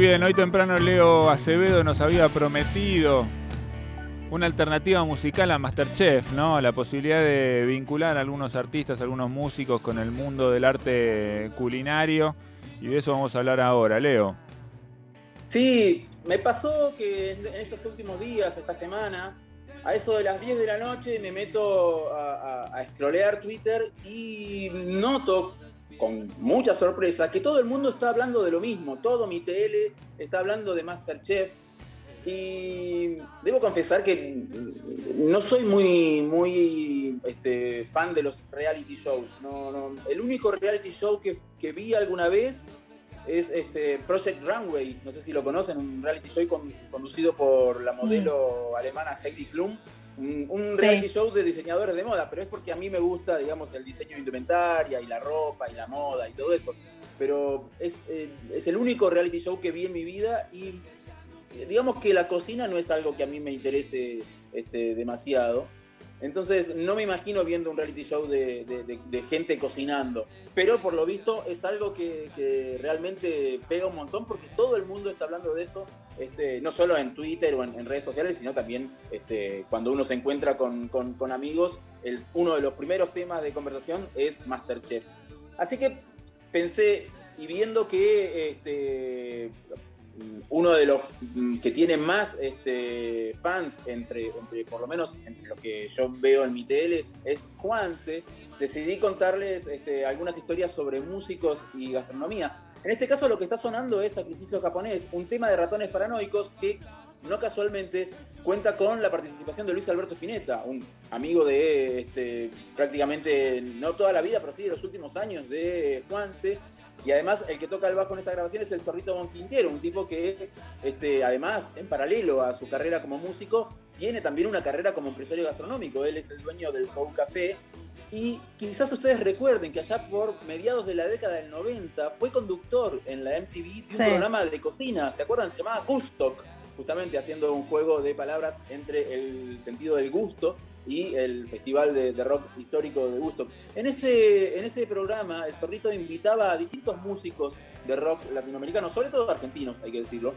bien, hoy temprano Leo Acevedo nos había prometido una alternativa musical a Masterchef, ¿no? La posibilidad de vincular a algunos artistas, algunos músicos con el mundo del arte culinario. Y de eso vamos a hablar ahora, Leo. Sí, me pasó que en estos últimos días, esta semana, a eso de las 10 de la noche me meto a, a, scrollear Twitter y noto con mucha sorpresa que todo el mundo está hablando de lo mismo, todo mi TL está hablando de Masterchef y debo confesar que no soy muy, muy este, fan de los reality shows. No, El único reality show que, que vi alguna vez es este Project Runway, no sé si lo conocen, un reality show conducido por la modelo mm. alemana Heidi Klum, un, reality show de diseñadores de moda, pero es porque a mí me gusta, digamos, el diseño de indumentaria y la ropa y la moda y todo eso. Pero es, eh, es el único reality show que vi en mi vida y eh, digamos que la cocina no es algo que a mí me interese este, demasiado. Entonces no me imagino viendo un reality show de, gente cocinando, pero por lo visto es algo que, realmente pega un montón porque todo el mundo está hablando de eso, este, no solo en Twitter o en, redes sociales, sino también este, cuando uno se encuentra con, amigos, uno de los primeros temas de conversación es Masterchef. Así que pensé, y viendo que este, uno de los mm, que tiene más este, fans, entre, por lo menos entre lo que yo veo en mi tele, es Juanse. Decidí contarles este, algunas historias sobre músicos y gastronomía. En este caso lo que está sonando es Sacrificio Japonés, un tema de ratones paranoicos que no casualmente cuenta con la participación de Luis Alberto Spinetta, un amigo de este, prácticamente no toda la vida, pero sí de los últimos años de Juanse, y además, el que toca el bajo en esta grabación es el Zorrito Bon un tipo que, este, además, en paralelo a su carrera como músico, tiene también una carrera como empresario gastronómico. Él es el dueño del Soul Café. Y quizás ustedes recuerden que allá por mediados de la década del 90 fue conductor en la MTV de un programa de cocina, ¿se acuerdan? Se llamaba Gustock, justamente haciendo un juego de palabras entre el sentido del gusto y el Festival de, Rock Histórico de Gusto. En ese, en ese programa, el Zorrito invitaba a distintos músicos de rock latinoamericanos, sobre todo argentinos, hay que decirlo,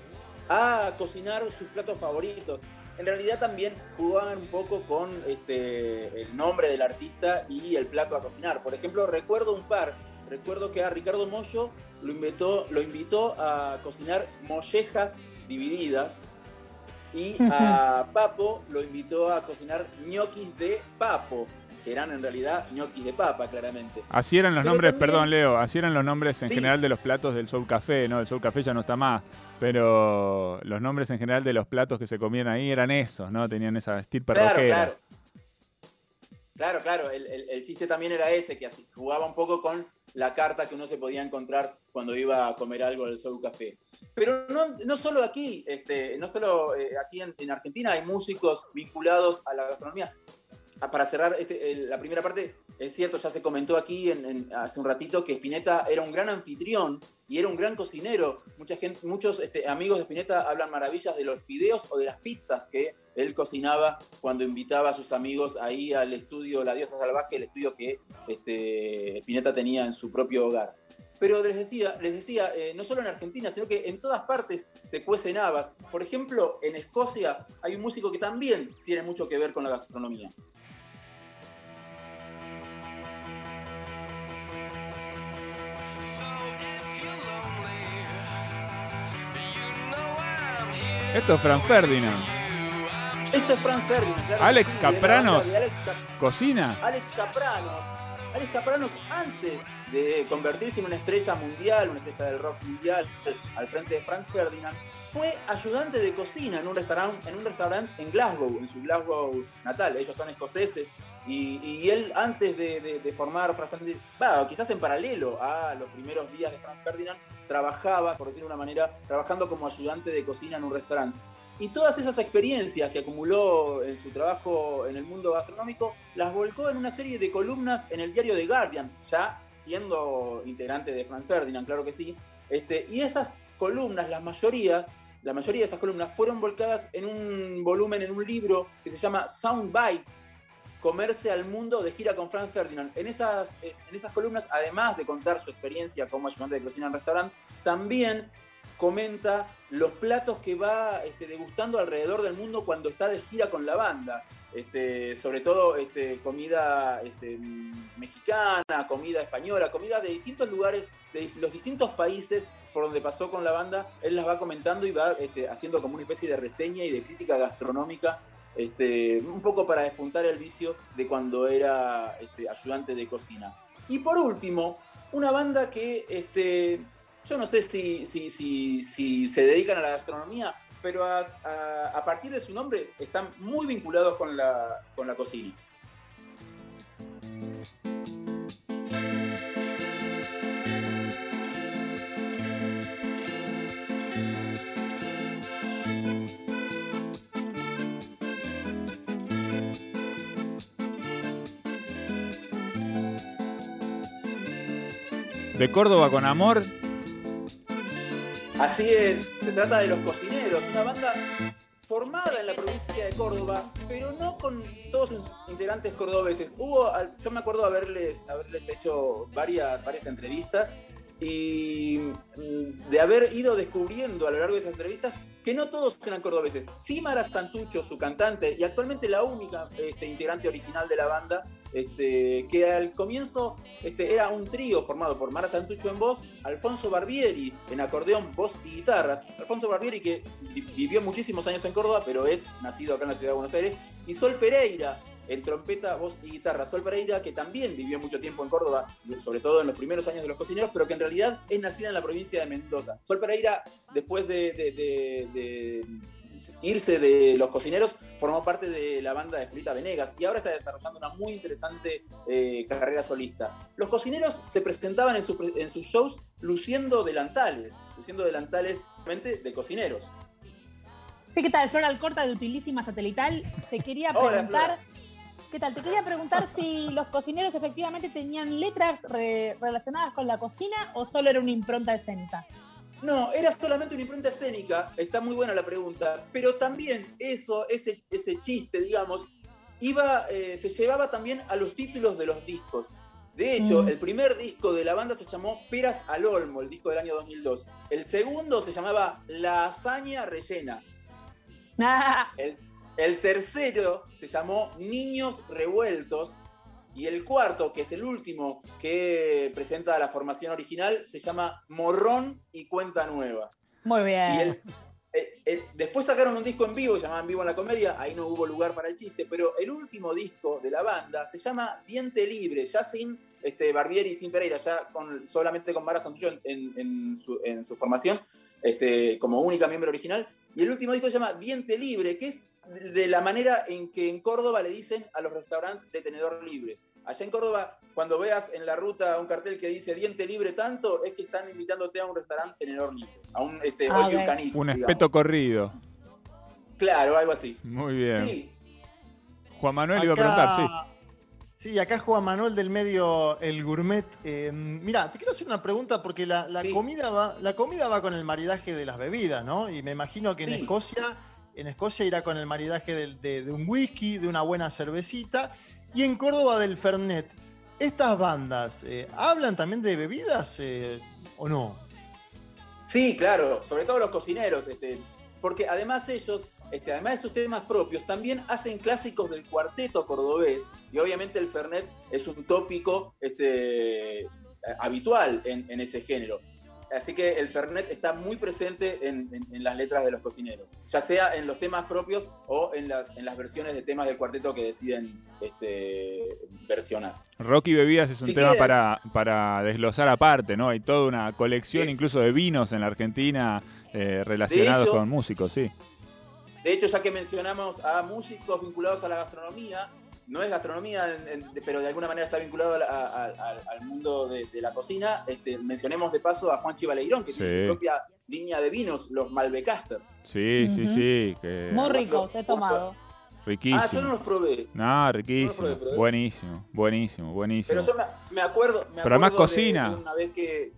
a cocinar sus platos favoritos. En realidad también jugaban un poco con este, el nombre del artista y el plato a cocinar. Por ejemplo, recuerdo un par. Recuerdo que a Ricardo Mollo lo invitó, lo invitó a cocinar mollejas divididas y a Papo lo invitó a cocinar ñoquis de papo, que eran en realidad ñoquis de papa, claramente. Así eran los nombres, perdón Leo, así eran los nombres en general de los platos del Soul Café, ¿no? El Soul Café ya no está más, pero los nombres en general de los platos que se comían ahí eran esos, ¿no? Tenían esa estirpe claro, Claro. Claro, claro, el, chiste también era ese, que así, jugaba un poco con la carta que uno se podía encontrar cuando iba a comer algo del Soul Café. Pero no, no solo aquí, este, no solo eh, aquí en, Argentina hay músicos vinculados a la gastronomía. Ah, para cerrar este, la primera parte, es cierto, ya se comentó aquí hace un ratito que Spinetta era un gran anfitrión y era un gran cocinero. Mucha muchos este, amigos de Spinetta hablan maravillas de los fideos o de las pizzas que él cocinaba cuando invitaba a sus amigos ahí al estudio La Diosa Salvaje, el estudio que este, Spinetta tenía en su propio hogar. Pero les decía, les decía eh, no solo en Argentina, sino que en todas partes se cuecen habas. Por ejemplo, en Escocia hay un músico que también tiene mucho que ver con la gastronomía. Esto es Franz Ferdinand. Esto es Franz Ferdinand. Alex Capranos. Cocina. Alex Capranos. Alex Capranos antes de convertirse en una estrella mundial, una estrella del rock mundial, al frente de Franz Ferdinand, fue ayudante de cocina en un restaurante en, un restaurante en Glasgow, en su Glasgow natal. Ellos son escoceses y, él antes de, formar Franz Ferdinand, quizás en paralelo a los primeros días de Franz Ferdinand, trabajaba, por decirlo de una manera, trabajando como ayudante de cocina en un restaurante. Y todas esas experiencias que acumuló en su trabajo en el mundo gastronómico, las volcó en una serie de columnas en el diario The Guardian, ya siendo integrante de Franz Ferdinand, claro que sí. Este, y esas columnas, las mayorías, la mayoría de esas columnas fueron volcadas en un volumen, en un libro que se llama Sound Bites, Comerse al Mundo de gira con Franz Ferdinand. En esas, en esas columnas, además de contar su experiencia como ayudante de cocina en restaurante, también comenta los platos que va este, degustando alrededor del mundo cuando está de gira con la banda. Este, sobre todo este, comida mexicana, comida española, comida de distintos lugares, de los distintos países por donde pasó con la banda, él las va comentando y va haciendo como una especie de reseña y de crítica gastronómica, este, un poco para despuntar el vicio de cuando era este, ayudante de cocina. Y por último, una banda que este, yo no sé si, se dedican a la gastronomía, pero a, a, partir de su nombre están muy vinculados con la, con la cocina. De Córdoba con amor. Así es, se trata de Los Cocineros, una banda formada en la provincia de Córdoba, pero no con todos sus integrantes cordobeses. Hubo, yo me acuerdo haberles, haberles hecho varias, varias entrevistas y mm, de haber ido descubriendo a lo largo de esas entrevistas que no todos eran cordobeses. Sí, Mara Santucho, su cantante, y actualmente la única este, integrante original de la banda, este, que al comienzo este, era un trío formado por Mara Santucho en voz, Alfonso Barbieri en acordeón, voz y guitarras. Alfonso Barbieri que vivió muchísimos años en Córdoba, pero es nacido acá en la ciudad de Buenos Aires, y Sol Pereira en trompeta, voz y guitarra. Sol Pereira, que también vivió mucho tiempo en Córdoba, sobre todo en los primeros años de los cocineros, pero que en realidad es nacida en la provincia de Mendoza. Sol Pereira, después de, irse de los cocineros, formó parte de la banda de Julita Venegas y ahora está desarrollando una muy interesante eh, carrera solista. Los cocineros se presentaban en, sus shows luciendo delantales, luciendo delantales de cocineros. Sí, ¿qué tal? Flora Alcorta de Utilísima Satelital. Te quería preguntar... ¿Qué tal? Te quería preguntar si los cocineros efectivamente tenían letras relacionadas con la cocina o solo era una impronta escénica. No, era solamente una impronta escénica, está muy buena la pregunta, pero también eso, ese, ese chiste, digamos, iba, eh, se llevaba también a los títulos de los discos. De hecho, mm. el primer disco de la banda se llamó Peras al Olmo, el disco del año 2002. El segundo se llamaba La Hazaña Rellena. Ah. El, el tercero se llamó Niños Revueltos. Y el cuarto, que es el último que presenta la formación original, se llama Morrón y Cuenta Nueva. Muy bien. Eh, eh, después sacaron un disco en vivo, llamaban Vivo en la Comedia, ahí no hubo lugar para el chiste, pero el último disco de la banda se llama Diente Libre, ya sin este, Barbieri y sin Pereira, ya con, solamente con Mara Santucho en, su, formación, este, como única miembro original. Y el último disco se llama Diente Libre, que es de la manera en que en Córdoba le dicen a los restaurantes de tenedor libre. Allá en Córdoba, cuando veas en la ruta un cartel que dice diente libre tanto, es que están invitándote a un restaurante tenedor libre, a un este, ah, Un espeto corrido. Claro, algo así. Muy bien. Juan Manuel iba a preguntar, sí. Sí, acá Juan Manuel del medio El Gourmet. Eh, mira, te quiero hacer una pregunta porque la, comida va, la comida va con el maridaje de las bebidas, ¿no? Y me imagino que en Escocia en Escocia irá con el maridaje de, un whisky, de una buena cervecita. Y en Córdoba del Fernet. ¿Estas bandas eh, hablan también de bebidas eh, o no? Sí, claro, sobre todo los cocineros, este, porque además ellos, este, además de sus temas propios, también hacen clásicos del cuarteto cordobés, y obviamente el Fernet es un tópico este, habitual en ese género. Así que el Fernet está muy presente en, las letras de los cocineros, ya sea en los temas propios o en las, en las versiones de temas del cuarteto que deciden este, versionar. Rocky Bebidas es un tema para, para desglosar aparte, ¿no? Hay toda una colección incluso de vinos en la Argentina eh, relacionados con músicos, sí. De hecho, ya que mencionamos a músicos vinculados a la gastronomía, no es gastronomía, pero de alguna manera está vinculado al mundo de, la cocina. Este, mencionemos de paso a Juan Chivaleirón, que tiene su propia línea de vinos, los Malbecaster. Sí, sí, sí. Muy ricos, he tomado. Riquísimo. Ah, yo no los probé. No, riquísimo. buenísimo, buenísimo, buenísimo. Pero yo me, acuerdo. pero además cocina. una vez que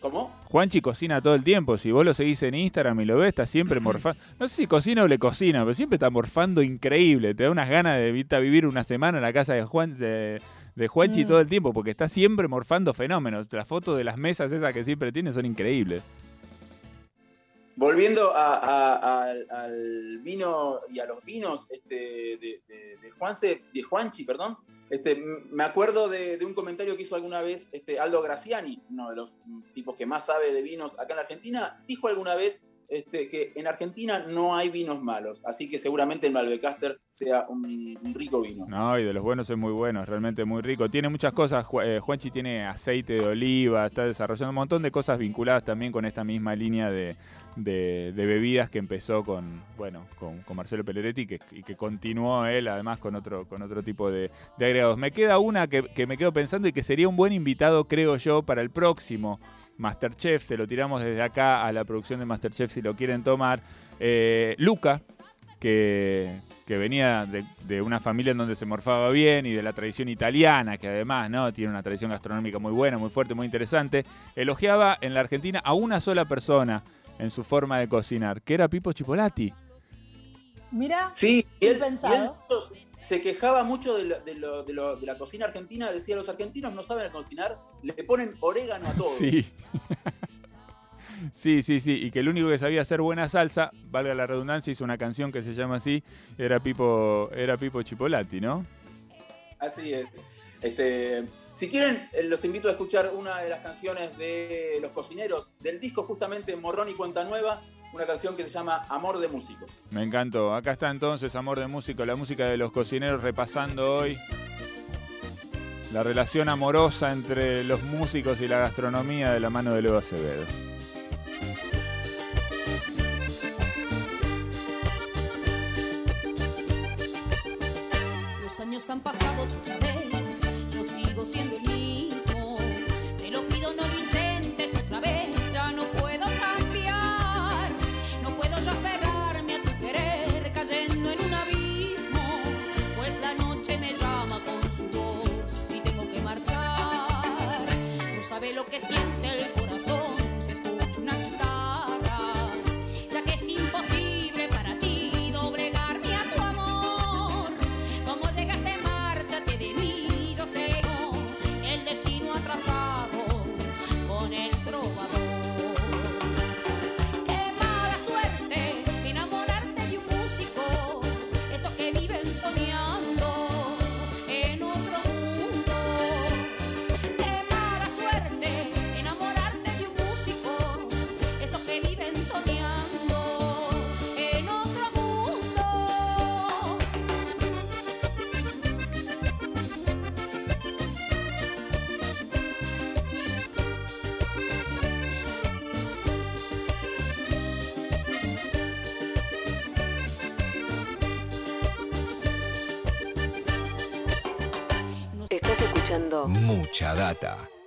¿Cómo? Juanchi cocina todo el tiempo. Si vos lo seguís en Instagram y lo ves, está siempre morfando. No sé si cocina o le cocina, pero siempre está morfando increíble. Te da unas ganas de irte a vivir una semana en la casa de Juan de, Juanchi mm. todo el tiempo, porque está siempre morfando fenómenos. Las fotos de las mesas esas que siempre tiene son increíbles. Volviendo al vino y a los vinos este, de, Juanse, de Juanchi, perdón, este, me acuerdo de, un comentario que hizo alguna vez este, Aldo Graciani, uno de los tipos que más sabe de vinos acá en Argentina, dijo alguna vez este, que en Argentina no hay vinos malos, así que seguramente el Malbecaster sea un, rico vino. No, y de los buenos es muy bueno, realmente muy rico. Tiene muchas cosas, eh, Juanchi tiene aceite de oliva, está desarrollando un montón de cosas vinculadas también con esta misma línea de, bebidas que empezó con, bueno, con, Marcelo Pelleretti y que continuó él además con otro, con otro tipo de, agregados. Me queda una que, que me quedo pensando y que sería un buen invitado, creo yo, para el próximo Masterchef, se lo tiramos desde acá a la producción de Masterchef si lo quieren tomar. Eh, Luca, que, venía de, una familia en donde se morfaba bien y de la tradición italiana, que además ¿no? tiene una tradición gastronómica muy buena, muy fuerte, muy interesante, elogiaba en la Argentina a una sola persona en su forma de cocinar, que era Pipo Chipolati. Mira, sí, bien pensado se quejaba mucho de, la cocina argentina, decía los argentinos no saben cocinar, le ponen orégano a todo. Sí. Sí, sí, sí, y que el único que sabía hacer buena salsa, valga la redundancia, hizo una canción que se llama así, era Pipo, era Pipo Chipolati, ¿no? Así es. Este, si quieren, eh, los invito a escuchar una de las canciones de los cocineros del disco justamente Morrón y Cuenta Nueva, una canción que se llama Amor de Músico. Me encantó. Acá está entonces Amor de Músico, la música de los cocineros repasando hoy la relación amorosa entre los músicos y la gastronomía de la mano de Leo Acevedo. Lo que siente el Mucha data.